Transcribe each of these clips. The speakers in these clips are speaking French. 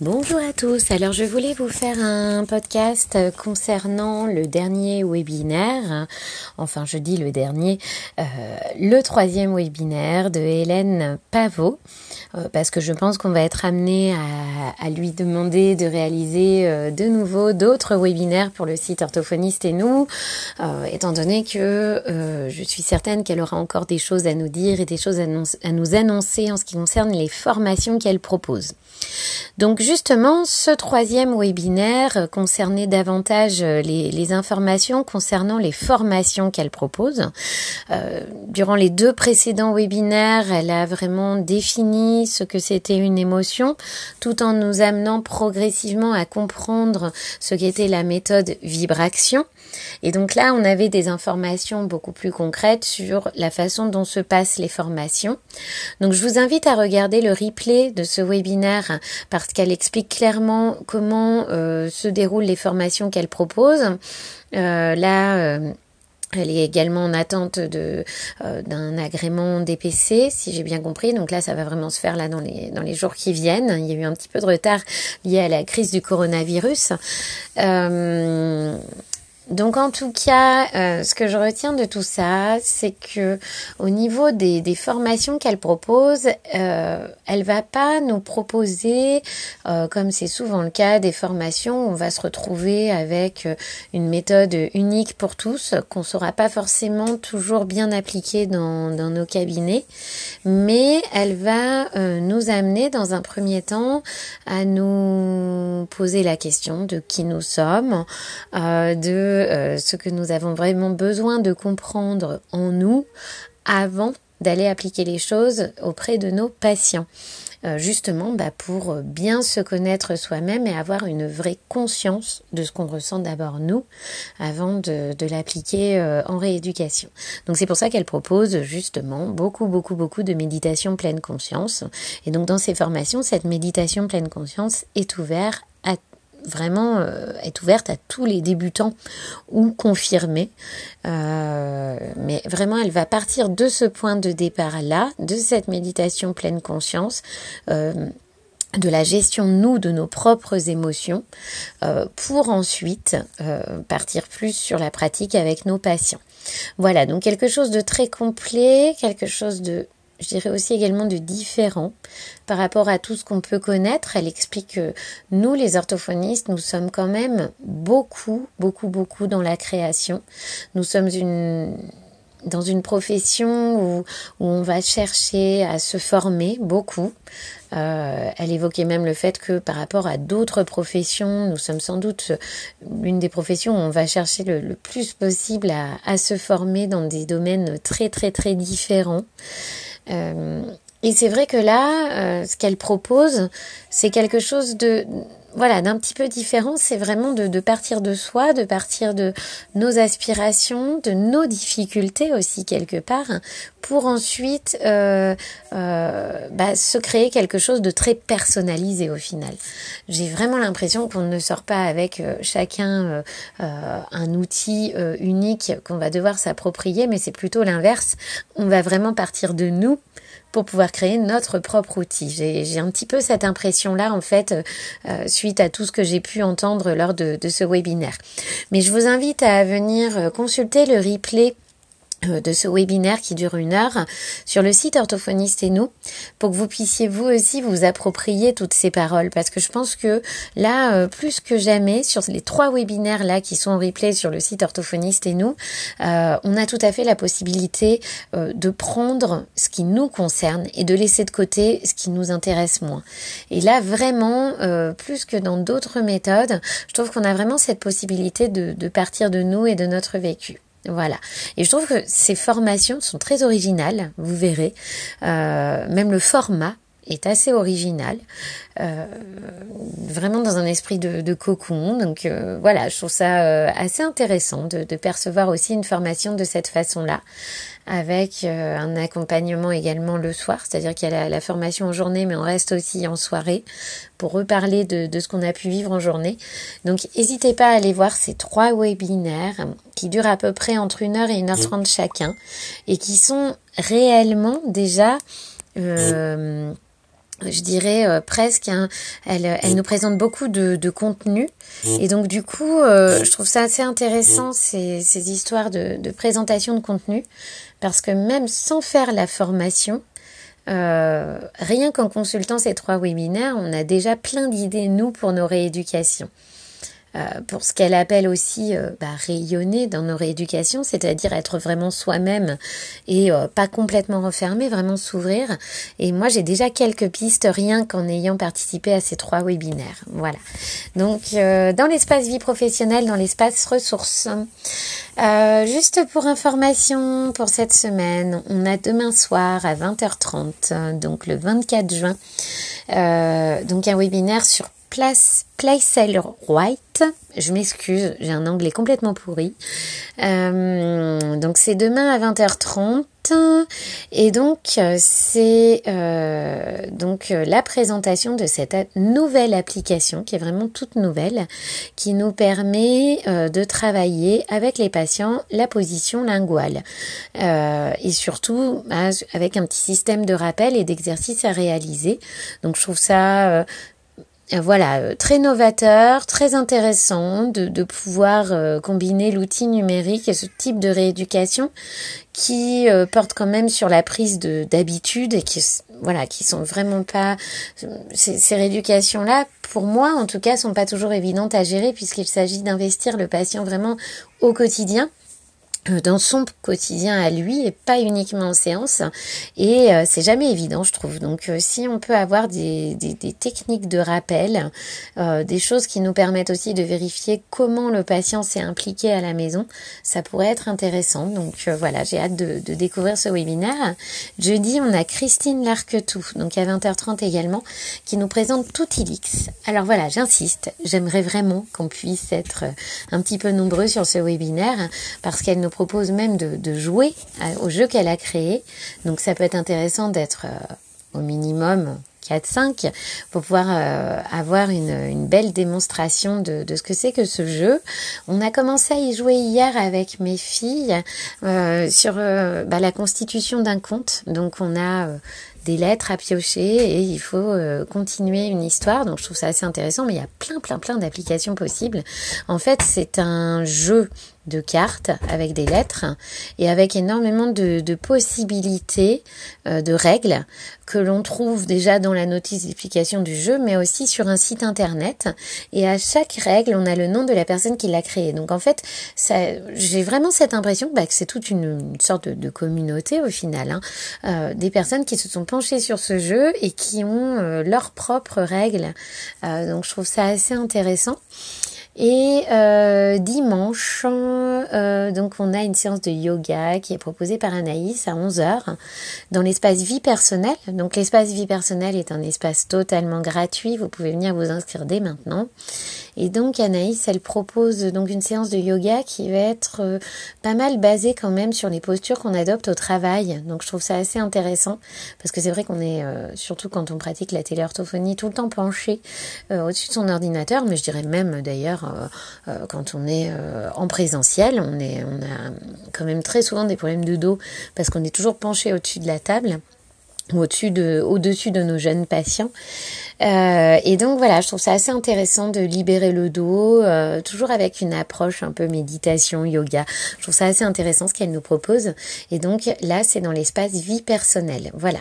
Bonjour à tous. Alors je voulais vous faire un podcast concernant le dernier webinaire. Enfin, je dis le dernier, euh, le troisième webinaire de Hélène Pavot, euh, parce que je pense qu'on va être amené à, lui demander de réaliser euh, de nouveau d'autres webinaires pour le site orthophoniste et nous, étant donné que je suis certaine qu'elle aura encore des choses à nous dire et des choses à nous annoncer en ce qui concerne les formations qu'elle propose. Donc justement, ce troisième webinaire concernait davantage euh, les, informations concernant les formations qu'elle propose. Euh, durant les deux précédents webinaires, elle a vraiment défini ce que c'était une émotion, tout en nous amenant progressivement à comprendre ce qu'était la méthode vibration. Et donc là, on avait des informations beaucoup plus concrètes sur la façon dont se passent les formations. Donc je vous invite à regarder le replay de ce webinaire parce qu'elle explique clairement comment euh, se déroulent les formations qu'elle propose. Euh, là, euh, elle est également en attente d'un agrément DPC, si j'ai bien compris. Donc là, ça va vraiment se faire là dans les jours qui viennent. Il y a eu un petit peu de retard lié à la crise du coronavirus. Donc en tout cas, euh, ce que je retiens de tout ça, c'est que au niveau des, des formations qu'elle propose, euh, elle va pas nous proposer, euh, comme c'est souvent le cas, des formations où on va se retrouver avec euh, une méthode unique pour tous, qu'on saura pas forcément toujours bien appliquer dans, dans nos cabinets, mais elle va nous amener dans un premier temps à nous poser la question de qui nous sommes, de euh, ce que nous avons vraiment besoin de comprendre en nous avant d'aller appliquer les choses auprès de nos patients. Euh, justement bah, pour bien se connaître soi-même et avoir une vraie conscience de ce qu'on ressent d'abord nous avant de, l'appliquer euh, en rééducation. Donc c'est pour ça qu'elle propose justement beaucoup beaucoup beaucoup de méditation pleine conscience et donc dans ces formations cette méditation pleine conscience est ouverte à vraiment euh, est ouverte à tous les débutants ou confirmés. Euh, mais vraiment, elle va partir de ce point de départ-là, de cette méditation pleine conscience. Euh, de la gestion nous de nos propres émotions pour ensuite partir plus sur la pratique avec nos patients. Voilà, donc quelque chose de très complet, quelque chose de je dirais aussi également de différent par rapport à tout ce qu'on peut connaître. Elle explique que nous, les orthophonistes, nous sommes quand même beaucoup, beaucoup, beaucoup dans la création. Nous sommes une, dans une profession où, où, on va chercher à se former beaucoup. Euh, elle évoquait même le fait que par rapport à d'autres professions, nous sommes sans doute l'une des professions où on va chercher le, plus possible à, à, se former dans des domaines très très très différents. Euh, et c'est vrai que là, euh, ce qu'elle propose, c'est quelque chose de voilà, d'un petit peu différent, c'est vraiment de, de, partir de soi, de partir de nos aspirations, de nos difficultés aussi quelque part, pour ensuite euh, euh, bah, se créer quelque chose de très personnalisé au final. J'ai vraiment l'impression qu'on ne sort pas avec euh, chacun euh, un outil unique qu'on va devoir s'approprier, mais c'est plutôt l'inverse. On va vraiment partir de nous pour pouvoir créer notre propre outil. J'ai un petit peu cette impression-là, en fait, euh, suite à tout ce que j'ai pu entendre lors de, de, ce webinaire. Mais je vous invite à venir consulter le replay euh, de ce webinaire qui dure une heure sur le site Orthophoniste et nous pour que vous puissiez vous aussi vous approprier toutes ces paroles. Parce que je pense que là euh, plus que jamais sur les trois webinaires là qui sont en replay sur le site Orthophoniste et nous euh, on a tout à fait la possibilité de prendre ce qui nous concerne et de laisser de côté ce qui nous intéresse moins. Et là vraiment plus que dans d'autres méthodes je trouve qu'on a vraiment cette possibilité de partir de nous et de notre vécu voilà. Et je trouve que ces formations sont très originales, vous verrez. Euh, même le format est assez original, euh, vraiment dans un esprit de, de cocon. Donc euh, voilà, je trouve ça assez intéressant de, de, percevoir aussi une formation de cette façon-là, avec euh, un accompagnement également le soir, c'est-à-dire qu'il y a la, la, formation en journée, mais on reste aussi en soirée pour reparler de, de ce qu'on a pu vivre en journée. Donc n'hésitez pas à aller voir ces trois webinaires qui durent à peu près entre une heure et une heure trente chacun, et qui sont réellement déjà... Euh, je dirais euh, presque, hein, elle, elle nous présente beaucoup de, de contenu. Et donc du coup, euh, je trouve ça assez intéressant, ces, ces histoires de, de, présentation de contenu, parce que même sans faire la formation, euh, rien qu'en consultant ces trois webinaires, on a déjà plein d'idées, nous, pour nos rééducations. Euh, pour ce qu'elle appelle aussi euh, bah, rayonner dans nos rééducations, c'est-à-dire être vraiment soi-même et euh, pas complètement refermé, vraiment s'ouvrir. Et moi, j'ai déjà quelques pistes rien qu'en ayant participé à ces trois webinaires. Voilà. Donc, dans l'espace vie professionnelle, dans l'espace ressources. juste pour information, pour cette semaine, on a demain soir à 20h30, donc le 24 juin, donc un webinaire sur Place White. Je m'excuse, j'ai un anglais complètement pourri. Euh, donc c'est demain à 20h30. Et donc c'est euh, donc la présentation de cette nouvelle application qui est vraiment toute nouvelle, qui nous permet euh, de travailler avec les patients la position linguale et surtout bah, avec un petit système de rappel et d'exercices à réaliser. Donc je trouve ça euh, voilà, euh, très novateur, très intéressant de, pouvoir euh, combiner l'outil numérique et ce type de rééducation qui porte quand même sur la prise de d'habitude et qui voilà qui sont vraiment pas ces, ces rééducations là pour moi en tout cas sont pas toujours évidentes à gérer puisqu'il s'agit d'investir le patient vraiment au quotidien. euh, dans son quotidien à lui et pas uniquement en séance. Et euh, c'est jamais évident je trouve. Donc euh, si on peut avoir des, des, des techniques de rappel des choses qui nous permettent aussi de vérifier comment le patient s'est impliqué à la maison ça pourrait être intéressant. Donc voilà j'ai hâte de, de, découvrir ce webinaire. Jeudi on a Christine Larquetou donc à 20h30 également qui nous présente Toutilix alors voilà j'insiste j'aimerais vraiment qu'on puisse être un petit peu nombreux sur ce webinaire parce qu'elle nous propose même de, jouer au jeu qu'elle a créé. Donc ça peut être intéressant d'être euh, au minimum 4-5 pour pouvoir euh, avoir une, belle démonstration de, ce que c'est que ce jeu. On a commencé à y jouer hier avec mes filles euh, sur bah, la constitution d'un conte. Donc on a des lettres à piocher et il faut continuer une histoire. Donc je trouve ça assez intéressant, mais il y a plein plein plein d'applications possibles. En fait, c'est un jeu de cartes avec des lettres et avec énormément de, possibilités euh, de règles que l'on trouve déjà dans la notice d'explication du jeu mais aussi sur un site internet. Et à chaque règle on a le nom de la personne qui l'a créé. Donc en fait j'ai vraiment cette impression bah, que c'est toute une, sorte de, communauté au final hein. euh, des personnes qui se sont penchées sur ce jeu et qui ont euh, leurs propres règles. Donc je trouve ça assez intéressant et euh, dimanche, euh, donc on a une séance de yoga qui est proposée par Anaïs à 11h dans l'espace vie personnelle. Donc l'espace vie personnelle est un espace totalement gratuit, vous pouvez venir vous inscrire dès maintenant. Et donc Anaïs, elle propose donc une séance de yoga qui va être euh, pas mal basée quand même sur les postures qu'on adopte au travail. Donc je trouve ça assez intéressant parce que c'est vrai qu'on est, euh, surtout quand on pratique la téléorthophonie, tout le temps penché euh, au-dessus de son ordinateur, mais je dirais même d'ailleurs quand on est en présentiel, on, est, on a quand même très souvent des problèmes de dos parce qu'on est toujours penché au-dessus de la table au-dessus de, au-dessus de nos jeunes patients. Euh, et donc voilà, je trouve ça assez intéressant de libérer le dos, euh, toujours avec une approche un peu méditation, yoga. Je trouve ça assez intéressant ce qu'elle nous propose. Et donc là, c'est dans l'espace vie personnelle. Voilà.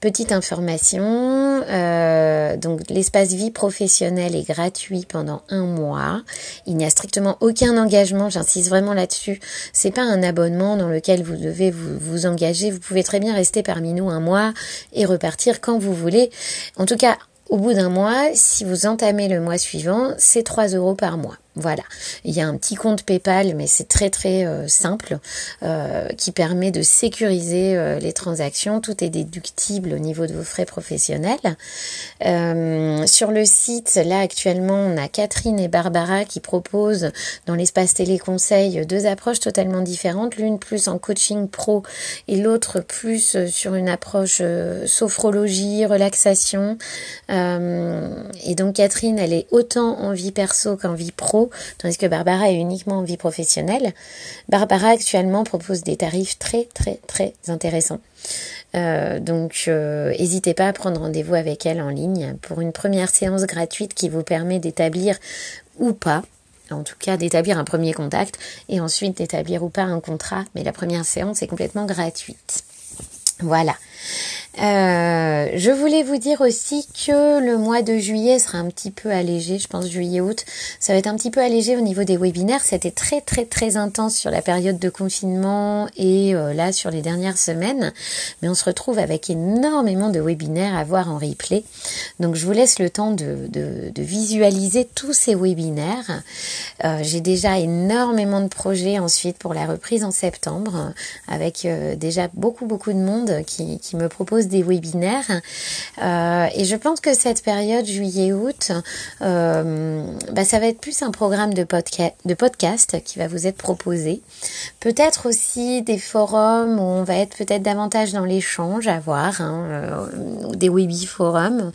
Petite information. Euh, donc l'espace vie professionnelle est gratuit pendant un mois. Il n'y a strictement aucun engagement. J'insiste vraiment là-dessus. C'est pas un abonnement dans lequel vous devez vous, vous engager. Vous pouvez très bien rester parmi nous un mois et repartir quand vous voulez. En tout cas, au bout d'un mois, si vous entamez le mois suivant, c'est 3 euros par mois. Voilà, il y a un petit compte PayPal, mais c'est très très euh, simple, euh, qui permet de sécuriser euh, les transactions. Tout est déductible au niveau de vos frais professionnels. sur le site, là actuellement, on a Catherine et Barbara qui proposent dans l'espace téléconseil deux approches totalement différentes, l'une plus en coaching pro et l'autre plus sur une approche sophrologie, relaxation. et donc Catherine, elle est autant en vie perso qu'en vie pro tandis que Barbara est uniquement en vie professionnelle. Barbara actuellement propose des tarifs très très très intéressants. donc, n'hésitez pas à prendre rendez-vous avec elle en ligne pour une première séance gratuite qui vous permet d'établir ou pas en tout cas d'établir un premier contact et ensuite d'établir ou pas un contrat. Mais la première séance est complètement gratuite. Voilà. Euh, je voulais vous dire aussi que le mois de juillet sera un petit peu allégé, je pense juillet-août, ça va être un petit peu allégé au niveau des webinaires. C'était très très très intense sur la période de confinement et euh, là sur les dernières semaines, mais on se retrouve avec énormément de webinaires à voir en replay. Donc je vous laisse le temps de, visualiser tous ces webinaires. Euh, J'ai déjà énormément de projets ensuite pour la reprise en septembre, avec déjà beaucoup beaucoup de monde qui me propose des webinaires. Euh, et je pense que cette période juillet-août, euh, bah, ça va être plus un programme de, podcast, de podcast qui va vous être proposé. Peut-être aussi des forums où on va être peut-être davantage dans l'échange à voir, hein, euh, des webi-forums.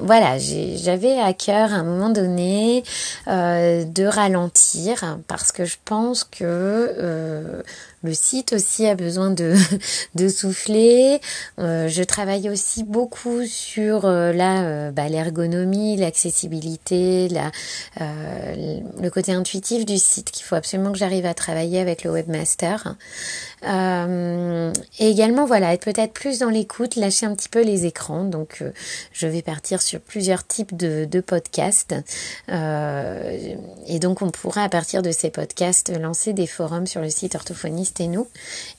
voilà, j'avais à cœur à un moment donné de ralentir parce que je pense que le site aussi a besoin de, de souffler. Euh, je travaille aussi beaucoup sur euh, la euh, bah, l'ergonomie, l'accessibilité, la, le côté intuitif du site qu'il faut absolument que j'arrive à travailler avec le webmaster. Et également voilà être peut-être plus dans l'écoute, lâcher un petit peu les écrans. Donc je vais partir sur plusieurs types de, podcasts et donc on pourra à partir de ces podcasts lancer des forums sur le site orthophoniste et nous.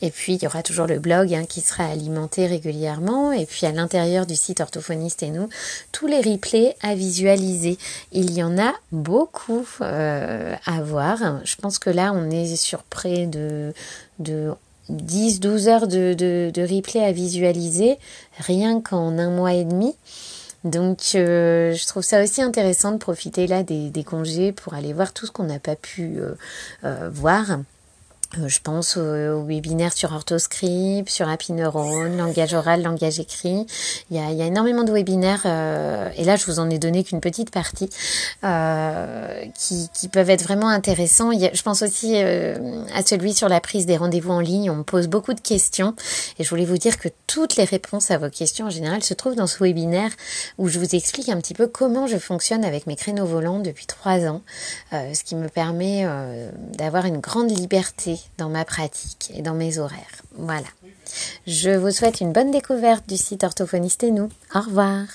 Et puis, il y aura toujours le blog hein, qui sera alimenté régulièrement. Et puis, à l'intérieur du site Orthophoniste et nous, tous les replays à visualiser. Il y en a beaucoup euh, à voir. Je pense que là, on est sur près de, de 10-12 heures de, de, replay à visualiser, rien qu'en un mois et demi. Donc euh, je trouve ça aussi intéressant de profiter là des, congés pour aller voir tout ce qu'on n'a pas pu euh, voir. Euh, je pense aux, webinaires sur Orthoscript, sur Happy Neurone, langage oral, langage écrit. Il y a, énormément de webinaires, euh, et là je vous en ai donné qu'une petite partie, euh, qui, peuvent être vraiment intéressants. je pense aussi à celui sur la prise des rendez-vous en ligne. On me pose beaucoup de questions, et je voulais vous dire que toutes les réponses à vos questions en général se trouvent dans ce webinaire où je vous explique un petit peu comment je fonctionne avec mes créneaux volants depuis trois ans, ce qui me permet d'avoir une grande liberté dans ma pratique et dans mes horaires. Voilà. Je vous souhaite une bonne découverte du site Orthophoniste et nous. Au revoir.